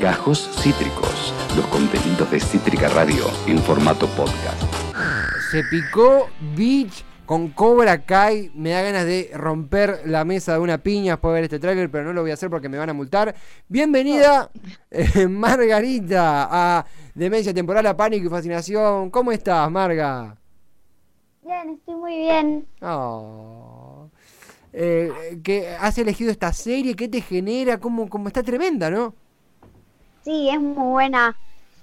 Gajos Cítricos, los contenidos de Cítrica Radio en formato podcast. Se picó Beach con Cobra Kai. Me da ganas de romper la mesa de una piña después de ver este tráiler, pero no lo voy a hacer porque me van a multar. Bienvenida, eh, Margarita, a Demencia Temporal, a Pánico y Fascinación. ¿Cómo estás, Marga? Bien, estoy muy bien. Oh. Eh, ¿qué- ¿Has elegido esta serie? ¿Qué te genera? ¿Cómo, cómo está tremenda, no? Sí, es muy buena.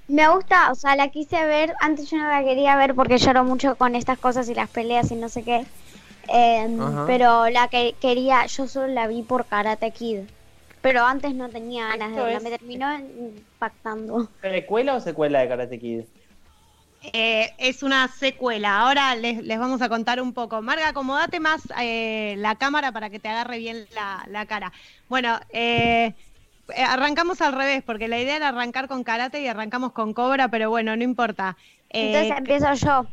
Me gusta, o sea, la quise ver. Antes yo no la quería ver porque lloro mucho con estas cosas y las peleas y no sé qué. Eh, Ajá. pero la que quería, yo solo la vi por Karate Kid. Pero antes no tenía ganas de verla. es- Me terminó impactando. ¿Precuela o secuela de Karate Kid? Eh, es una secuela. Ahora les, les vamos a contar un poco. Marga, acomodate más eh, la cámara para que te agarre bien la, la cara. Bueno, eh, arrancamos al revés, porque la idea era arrancar con karate y arrancamos con cobra, pero bueno, no importa. Eh, Entonces empiezo yo.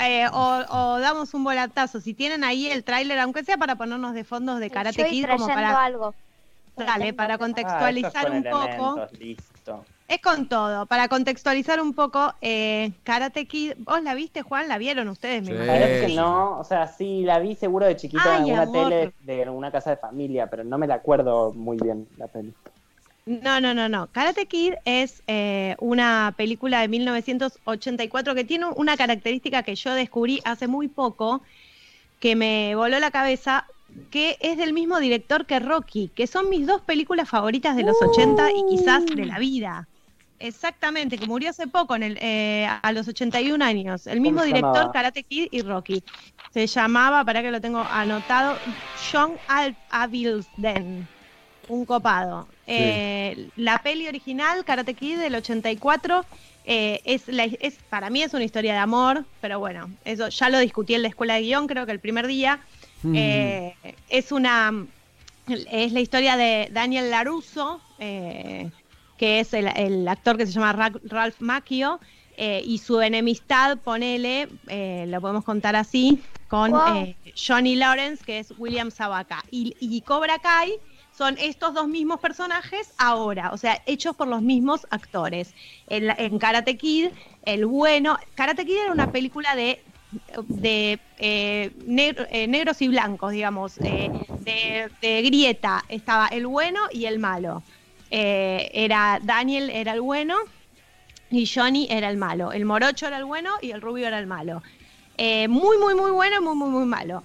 eh, o, o damos un volatazo. Si tienen ahí el tráiler, aunque sea para ponernos de fondos de Karate Kid, como trayendo para, algo. dale, para Ah, contextualizar un poco. Listo. Es con todo. Para contextualizar un poco, eh, Karate Kid, ¿vos la viste, Juan? ¿La vieron ustedes? Me Sí. que no, o sea, sí, la vi seguro de chiquito Ay, en alguna amor. tele de alguna casa de familia, pero no me la acuerdo muy bien la peli. No, no, no, no. Karate Kid es eh, una película de 1984 que tiene una característica que yo descubrí hace muy poco, que me voló la cabeza, que es del mismo director que Rocky, que son mis dos películas favoritas de los 80 y quizás de la vida. Exactamente, que murió hace poco, en el, eh, a los 81 años. El mismo director, llamaba? Karate Kid y Rocky. Se llamaba, para que lo tengo anotado, John Al Avildsen. Un copado. Eh, la peli original, Karate Kid del 84, eh, es, la, es para mí es una historia de amor, pero bueno, eso ya lo discutí en la escuela de guion, creo que el primer día. Mm. Eh, es una es la historia de Daniel Laruso, eh, que es el, el actor que se llama Ra- Ralph Macchio, eh, y su enemistad, ponele, eh, lo podemos contar así, con Wow. eh, Johnny Lawrence, que es William Sabaka. Y, y Cobra Kai son estos dos mismos personajes ahora, o sea, hechos por los mismos actores. En, Karate Kid, el bueno, Karate Kid era una película de de eh, negro- eh, negros y blancos, digamos, eh, de, de grieta. Estaba el bueno y el malo. Eh, era Daniel era el bueno y Johnny era el malo. El morocho era el bueno y el rubio era el malo. Eh, muy, muy, muy bueno, muy, muy, muy malo.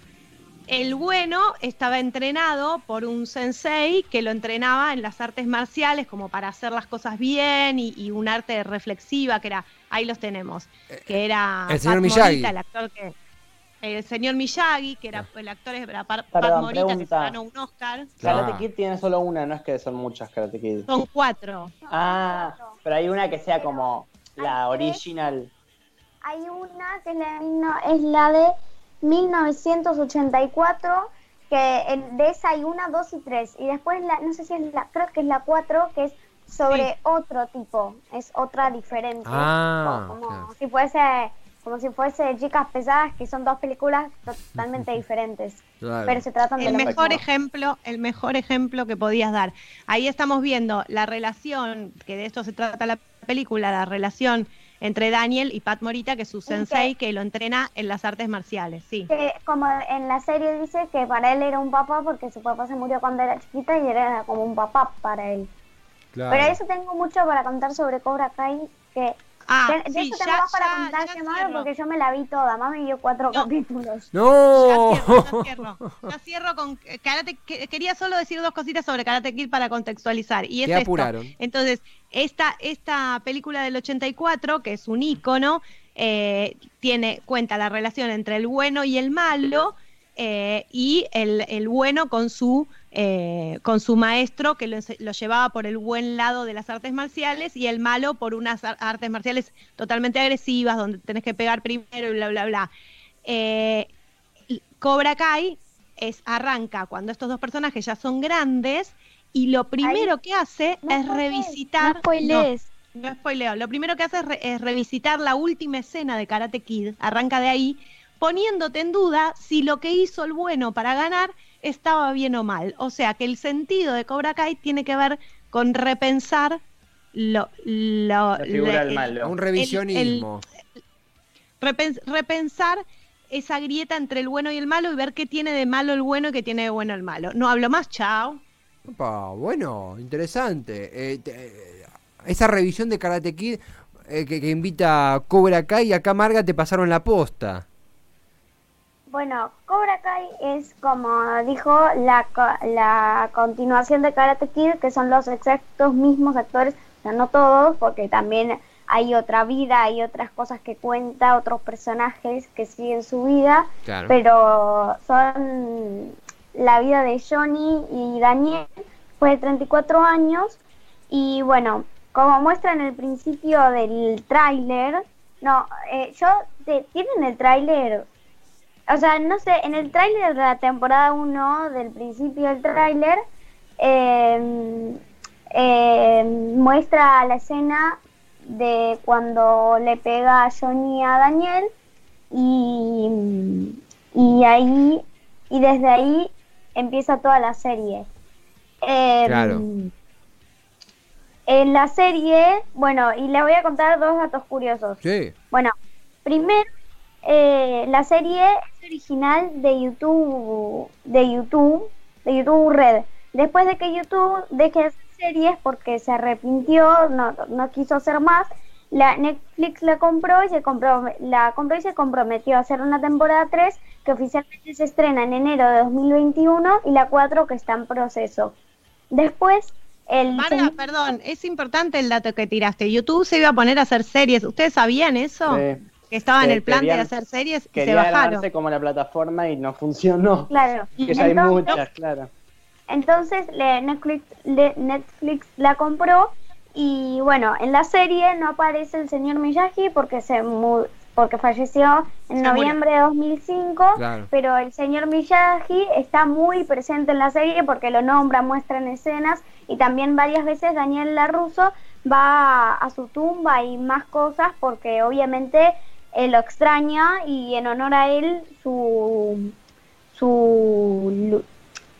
El bueno estaba entrenado por un sensei que lo entrenaba en las artes marciales como para hacer las cosas bien y, y un arte reflexiva que era, ahí los tenemos, que era El señor Pat Miyagi. Morita, el actor que el señor Miyagi, que era el actor era Pat, Perdón, Morita que se ganó un Oscar. Claro. Karate Kid tiene solo una, no es que son muchas Karate Kid. Son cuatro. Ah, pero hay una que sea como la Hay tres. original. Hay una que es la, no, es la de 1984, que el- de esa hay una, dos y tres. Y después, la, no sé si es la, creo que es la cuatro, que es sobre otro tipo, es otra diferente. Ah, como, claro. si fuese como si fuese Chicas Pesadas, que son dos películas totalmente diferentes, Claro. pero se tratan de El lo mejor mismo. ejemplo, el mejor ejemplo que podías dar. Ahí estamos viendo la relación, que de esto se trata la película, la relación entre Daniel y Pat Morita, que es su sensei, que lo entrena en las artes marciales, sí. Que, como en la serie dice que para él era un papá porque su papá se murió cuando era chiquita y era como un papá para él. Claro. Pero eso tengo mucho para contar sobre Cobra Kai, que Ah, de, de sí, eso tengo ya, más para contar cierro. porque yo me la vi toda, más me dio cuatro No. capítulos. ¡No! Ya cierro, ya cierro. Ya cierro con eh, Karate que- Quería solo decir dos cositas sobre Karate Kid para contextualizar. Y es esto. apuraron. Entonces, esta, esta película del 84, que es un ícono, eh, tiene, cuenta la relación entre el bueno y el malo, eh, y el, el bueno con su, eh, con su maestro que lo, lo llevaba por el buen lado de las artes marciales y el malo por unas ar- artes marciales totalmente agresivas, donde tenés que pegar primero y bla, bla, bla. Eh, Cobra Kai es, arranca cuando estos dos personajes ya son grandes y lo primero que hace no es spoilees, revisitar... no spoilees. No spoileo. Lo primero que hace es, re- es revisitar la última escena de Karate Kid, arranca de ahí, poniéndote en duda si lo que hizo el bueno para ganar estaba bien o mal. O sea que el sentido de Cobra Kai tiene que ver con repensar lo, lo- La figura le- del el- malo. Un revisionismo. repens- repensar esa grieta entre el bueno y el malo y ver qué tiene de malo el bueno y qué tiene de bueno el malo. No hablo más, chao. Opa, bueno, interesante. Eh, te- eh, esa revisión de Karate Kid eh, que, que invita a Cobra Kai y acá Marga te pasaron la posta. Bueno, Cobra Kai es como dijo la, la continuación de Karate Kid, que son los exactos mismos actores, o sea, no todos, porque también hay otra vida, hay otras cosas que cuenta, otros personajes que siguen su vida, Claro. pero son la vida de Johnny y Daniel fue de 34 años y bueno, como muestra en el principio del tráiler, no, eh, yo, te- ¿tienen el tráiler? O sea, no sé, en el tráiler de la temporada 1, del principio del tráiler, eh, eh, muestra la escena de cuando le pega a Johnny a Daniel y, y ahí y desde ahí empieza toda la serie. Eh, Claro. En la serie, bueno, y les voy a contar dos datos curiosos. Sí. Bueno, primero, eh, la serie es original de YouTube, de YouTube, de YouTube Red. Después de que YouTube deje de hacer series porque se arrepintió, no, no quiso hacer más, la Netflix la compró y se compró, la compró y se comprometió a hacer una temporada 3 que oficialmente se estrena en enero de 2021 y la 4 que está en proceso. Después, el Marga, señor- perdón, es importante el dato que tiraste. YouTube se iba a poner a hacer series. ¿Ustedes sabían eso? Sí. Que estaba en el plan de hacer series y se Quería bajaron. como la plataforma y no funcionó. claro. Que ya hay Entonces- muchas, claro. Entonces le- Netflix, le- Netflix la compró y bueno, en la serie no aparece el señor Miyagi porque se mu- porque falleció en Se murió. noviembre de 2005, Claro. pero el señor Miyagi está muy presente en la serie porque lo nombra, muestra en escenas y también varias veces Daniel LaRusso va a su tumba y más cosas porque obviamente él lo extraña y en honor a él su su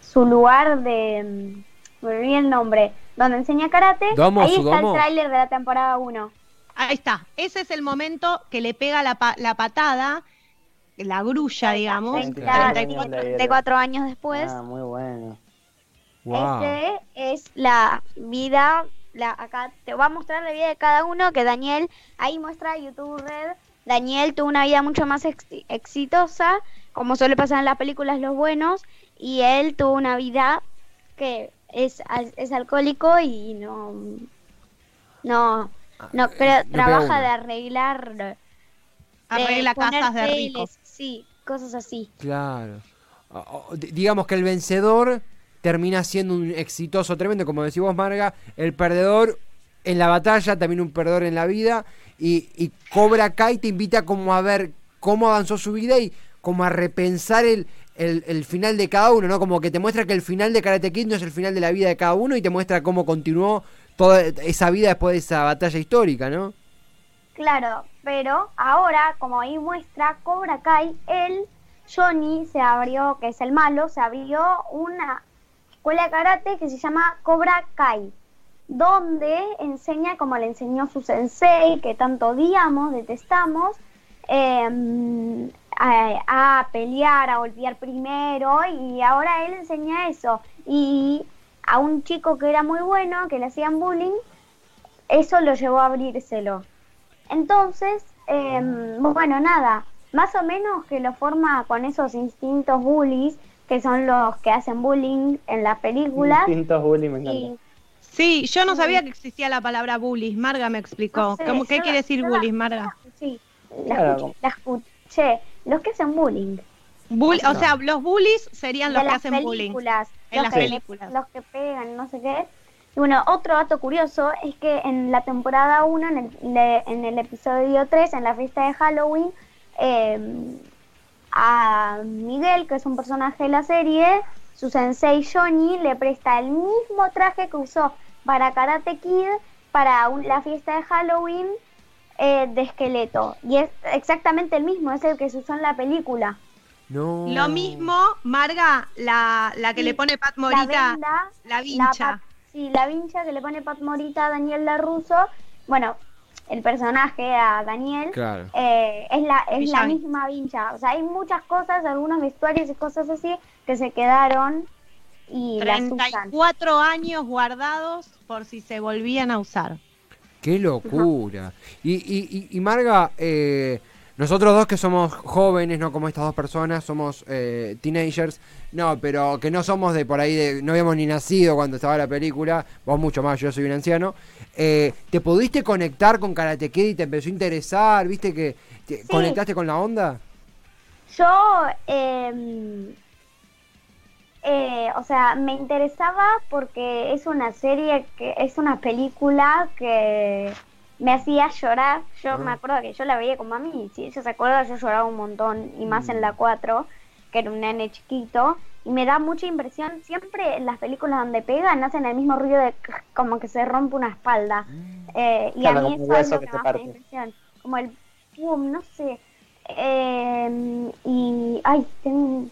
su lugar de mm, me olvidé el nombre donde enseña karate Domo, ahí está domo. el tráiler de la temporada 1 Ahí está. Ese es el momento que le pega la, pa- la patada, la grulla, digamos. 30, 34. 34 años después Ah, muy bueno. Wow. Este es la vida, la, acá te voy a mostrar la vida de cada uno, que Daniel, ahí muestra YouTube Red, Daniel tuvo una vida mucho más ex- exitosa, como suele pasar en las películas Los Buenos, y él tuvo una vida que es, al- es alcohólico y no, no, no, eh, no pega trabaja de arreglar, de Arregla casas de ricos. sí, cosas así. Claro. O- di- digamos que el vencedor termina siendo un exitoso tremendo, como decís vos, Marga. El perdedor en la batalla, también un perdedor en la vida. Y, Cobra Kai te invita como a ver cómo avanzó su vida y como a repensar el, el, el final de cada uno, ¿no? Como que te muestra que el final de Karate Kid no es el final de la vida de cada uno y te muestra cómo continuó toda esa vida después de esa batalla histórica, ¿no? Claro, pero ahora, como ahí muestra Cobra Kai, él, Johnny, se abrió, que es el malo, se abrió una escuela de karate que se llama Cobra Kai, donde enseña como le enseñó su sensei, que tanto odiamos, detestamos, eh, a, a pelear, a golpear primero, y ahora él enseña eso. Y a un chico que era muy bueno, que le hacían bullying, eso lo llevó a abrírselo. Entonces, eh, bueno, nada, más o menos que lo forma con esos instintos bullies, que son los que hacen bullying en las películas. Distintos bullying, me encanta. Y Sí, yo no sabía que existía la palabra bullies. Marga me explicó. No sé, ¿Cómo, ¿Qué yo- quiere decir bullies, Marga? sí, la, Claro. escuché, la escuché. Los que hacen bullying. Bull- O No. sea, los bullies serían los que hacen bullying. películas. En los las que, películas. Los que pegan, no sé qué. Y bueno, otro dato curioso es que en la temporada 1, en el, le- en el episodio 3, en la fiesta de Halloween, eh, a Miguel, que es un personaje de la serie, su sensei Johnny le presta el mismo traje que usó para Karate Kid para un- la fiesta de Halloween eh, de esqueleto. Y es exactamente el mismo, es el que se usó en la película. No. Lo mismo, Marga, la, la que Sí, le pone Pat La Morita, venda, la vincha. pat- Sí, la vincha que le pone Pat Morita a Daniel LaRusso, bueno, el personaje a Daniel, Claro. eh, es la es la misma vincha. O sea, hay muchas cosas, algunos vestuarios y cosas así que se quedaron y las usan. 34 años guardados por si se volvían a usar. Qué locura. Y, y, y, y Marga, eh, nosotros dos que somos jóvenes, no como estas dos personas, somos eh, teenagers, no, pero que no somos de por ahí, de, no habíamos ni nacido cuando estaba la película, vos mucho más, yo soy un anciano. Eh, ¿Te pudiste conectar con Karate Kid y te empezó a interesar? ¿Viste que te Sí. conectaste con la onda? Yo, eh, o sea, me interesaba porque es una serie que es una película que me hacía llorar. Yo Ah. me acuerdo que yo la veía con mami si ella se acuerda, yo lloraba un montón y más en la 4, que era un nene chiquito. Y me da mucha impresión, siempre en las películas donde pegan hacen el mismo ruido de como que se rompe una espalda. Eh, y Claro, a mí eso es lo que que me impresión. Como el pum, no sé. Eh, y, ay, tengo...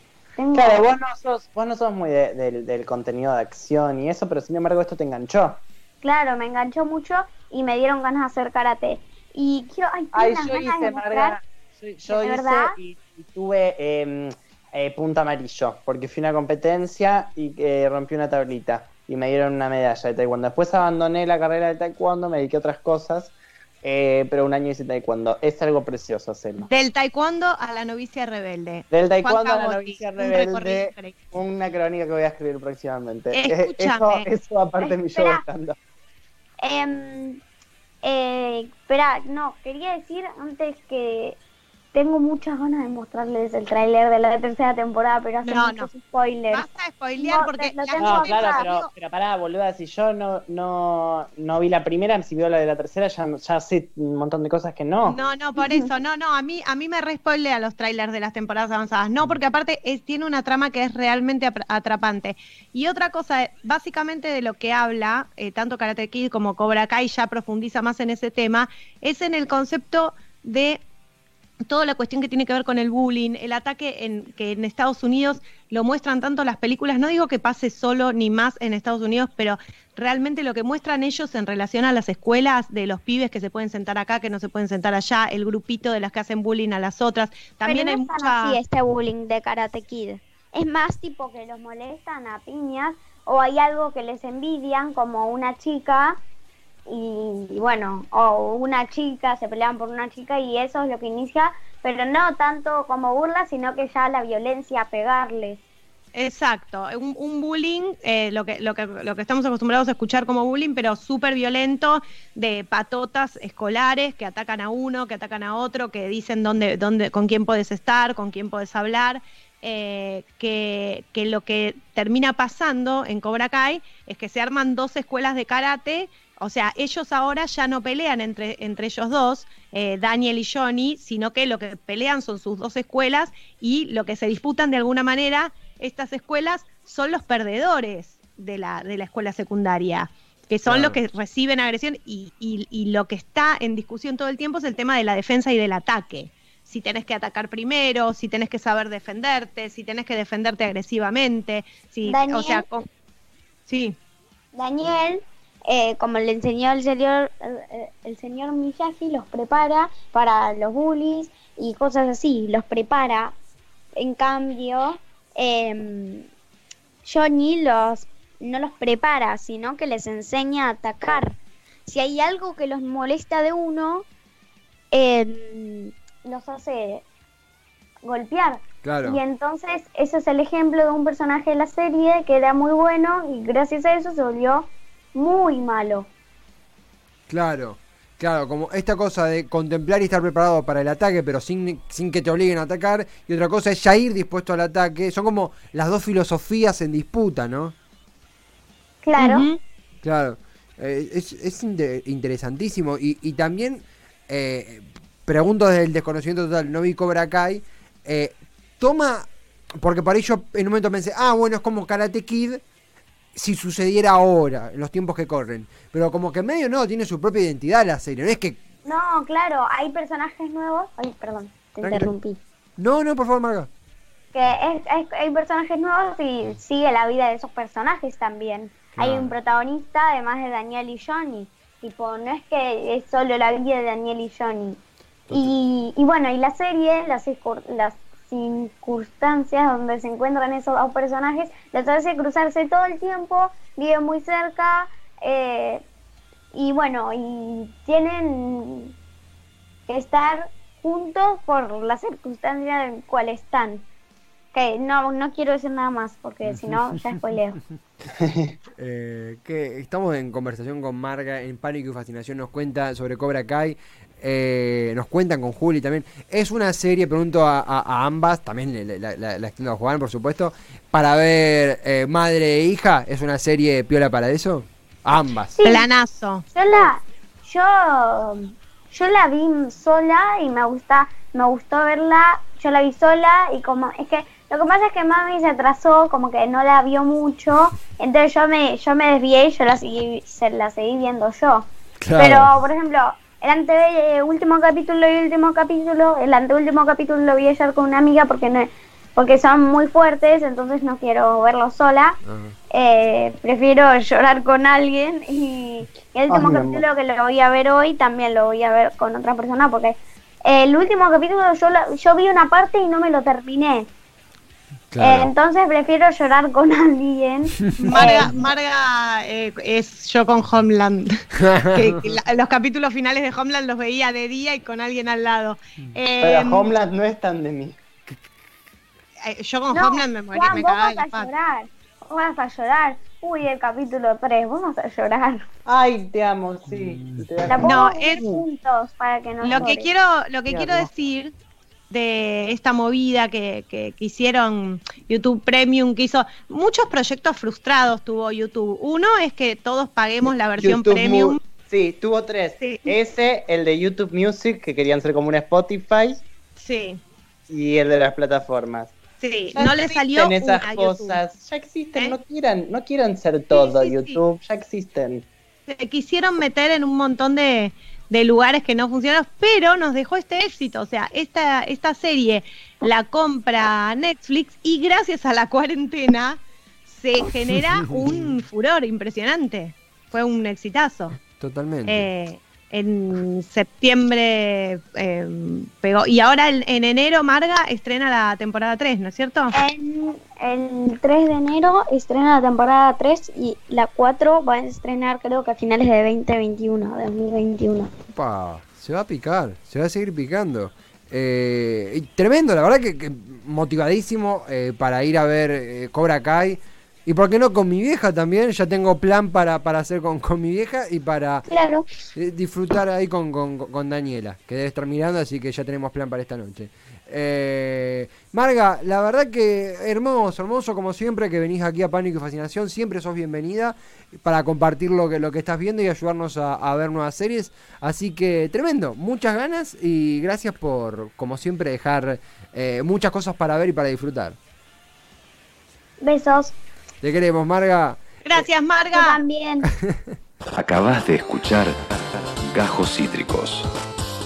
Claro, vos no sos, vos no sos muy de- del, del contenido de acción y eso, pero sin embargo esto te enganchó. Claro, me enganchó mucho y me dieron ganas de hacer karate. Y quiero, ay, Ay, yo ganas hice, de. Marga, yo, yo ¿De hice y, y tuve eh, eh, punta amarillo, porque fui a una competencia y eh, rompí una tablita y me dieron una medalla de taekwondo. Después abandoné la carrera de taekwondo, me dediqué a otras cosas, eh, pero un año hice taekwondo. Es algo precioso hacerlo. Del taekwondo a la novicia rebelde. Del Juan taekwondo a la Cabotti, novicia rebelde, una crónica que voy a escribir próximamente. Eh, Escúchame. Eso, eso aparte de mi show Espera. de stand-up. Em, eh, espera, no, quería decir antes que tengo muchas ganas de mostrarles el tráiler de la tercera temporada, pero hace No, muchos spoilers. Vas a spoilear No, porque lo tengo No, claro, acá. pero, pero pará, boluda, si yo no, no, no vi la primera, si veo la de la tercera, ya, ya sé un montón de cosas que no. No, no, por eso, no, no, a mí, a mí me re spoilea los trailers de las temporadas avanzadas, no, porque aparte es- tiene una trama que es realmente atrapante. Y otra cosa, básicamente de lo que habla, eh, tanto Karate Kid como Cobra Kai ya profundiza más en ese tema, es en el concepto de toda la cuestión que tiene que ver con el bullying, el ataque en, que en Estados Unidos lo muestran tanto las películas, no digo que pase solo ni más en Estados Unidos, pero realmente lo que muestran ellos en relación a las escuelas, de los pibes que se pueden sentar acá, que no se pueden sentar allá, el grupito de las que hacen bullying a las otras, también pero hay es tan mucha... así este bullying de Karate Kid. Es más tipo que los molestan a piñas o hay algo que les envidian como una chica y, bueno, o una chica, se pelean por una chica y eso es lo que inicia, pero no tanto como burla, sino que ya la violencia, pegarles. Exacto, un, un bullying, eh, lo, que, lo, que, lo que estamos acostumbrados a escuchar como bullying, pero súper violento, de patotas escolares que atacan a uno, que atacan a otro, que dicen dónde, dónde, con quién puedes estar, con quién puedes hablar, eh, que, que lo que termina pasando en Cobra Kai es que se arman dos escuelas de karate, o sea, ellos ahora ya no pelean entre, entre ellos dos, eh, Daniel y Johnny, sino que lo que pelean son sus dos escuelas y lo que se disputan de alguna manera estas escuelas son los perdedores de la, de la escuela secundaria, que son Claro. los que reciben agresión y, y- y lo que está en discusión todo el tiempo es el tema de la defensa y del ataque. Si tenés que atacar primero, si tenés que saber defenderte, si tenés que defenderte agresivamente, si, o Daniel. sea, con- sí, Daniel, eh, como le enseñó el señor, eh, el señor Miyagi, los prepara para los bullies y cosas así, los prepara. En cambio, em, Johnny los, no los prepara, sino que les enseña a atacar. Si hay algo que los molesta de uno, em, los hace golpear. Claro. Y entonces ese es el ejemplo de un personaje de la serie que era muy bueno y gracias a eso se volvió muy malo. Claro, claro, como esta cosa de contemplar y estar preparado para el ataque, pero sin, sin que te obliguen a atacar, y otra cosa es ya ir dispuesto al ataque, son como las dos filosofías en disputa, ¿no? Claro. Claro, eh, es, es inte- interesantísimo, y, y también, eh, pregunto desde el desconocimiento total, no vi Cobra Kai, eh, toma, porque para ello en un momento pensé, ah, bueno, es como Karate Kid, si sucediera ahora, en los tiempos que corren. Pero como que medio no, tiene su propia identidad la serie. No es que. No, claro, hay personajes nuevos. Ay, perdón, te interrumpí. No, no, por favor, Marga. Que es- es- hay personajes nuevos y sigue la vida de esos personajes también. hay un protagonista además de Daniel y Johnny. Tipo, no es que es solo la vida de Daniel y Johnny. Y, y bueno, y la serie, las, las circunstancias donde se encuentran esos dos personajes, les hace cruzarse todo el tiempo, viven muy cerca, eh, y bueno, y tienen que estar juntos por las circunstancias en cuales están. Que no, no quiero decir nada más porque si no ya spoileo. Eh, que estamos en conversación con Marga en Pánico y Fascinación. Nos cuenta sobre Cobra Kai. Eh, nos cuentan con Juli también. Es una serie, pregunto a, a- a ambas, también la, la, extiendo a Juan, por supuesto, para ver eh, madre e hija. ¿Es una serie piola para eso? A ambas. Sí. Planazo. Yo la, yo, yo la vi sola y me gusta, me gustó verla. Yo la vi sola y como es que lo que pasa es que mami se atrasó, como que no la vio mucho, entonces yo me, yo me desvié y yo la seguí, se la seguí viendo yo. Claro. Pero, por ejemplo, el ante último capítulo y último capítulo, el anteúltimo capítulo lo vi ayer con una amiga porque no, porque son muy fuertes, entonces no quiero verlo sola. Eh, prefiero llorar con alguien y, y el último Ay, capítulo que lo voy a ver hoy también lo voy a ver con otra persona porque el último capítulo yo, yo vi una parte y no me lo terminé. Claro. Eh, entonces prefiero llorar con alguien. Marga, Marga eh, es yo con Homeland. Que- que la- los capítulos finales de Homeland los veía de día y con alguien al lado. Eh, Pero Homeland no es tan de mí. eh, yo con no, Homeland me morí, Juan, me vos vas la a llorar. Vos vas a llorar. Uy, el capítulo 3, vos vas a llorar. Ay, te amo, sí. Te La amo. No, es- juntos para que no Lo que quiero, lo que quiero decir de esta movida que, que, que hicieron YouTube Premium, que hizo muchos proyectos frustrados tuvo YouTube. Uno es que todos paguemos la versión YouTube Premium. Mu- Sí, tuvo tres. Sí. Ese, el de YouTube Music, que querían ser como un Spotify, Sí, y el de las plataformas. sí. Ya no le salió esas una a YouTube. cosas. Ya existen, ¿Eh? no quieran, no quieran ser todo sí, sí. YouTube, ya existen. se quisieron meter en un montón de, de lugares que no funcionaron, pero nos dejó este éxito. O sea, esta, esta serie la compra Netflix y gracias a la cuarentena se genera un furor impresionante. Fue un exitazo. Totalmente. Eh, en septiembre eh, pegó. Y ahora en, en enero Marga estrena la temporada 3, ¿no es cierto? En el 3 de enero estrena la temporada 3 y la 4 va a estrenar creo que a finales de 2021, de 2021. Opa, se va a picar, se va a seguir picando. Eh, tremendo, la verdad que, que motivadísimo eh, para ir a ver eh, Cobra Kai. Y por qué no con mi vieja también, ya tengo plan para, para hacer con, con mi vieja y para Claro. eh, disfrutar ahí con, con- con Daniela, que debe estar mirando, así que ya tenemos plan para esta noche. Eh, Marga, la verdad que hermoso, hermoso como siempre que venís aquí a Pánico y Fascinación, siempre sos bienvenida para compartir lo que, lo que estás viendo y ayudarnos a, a ver nuevas series. Así que tremendo, muchas ganas y gracias por, como siempre, dejar eh, muchas cosas para ver y para disfrutar. Besos. Te queremos, Marga. Gracias, Yo Marga. también. Acabas de escuchar Gajos Cítricos.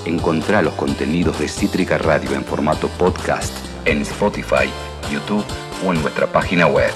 Encontrá los contenidos de Cítrica Radio en formato podcast en Spotify, YouTube o en nuestra página web.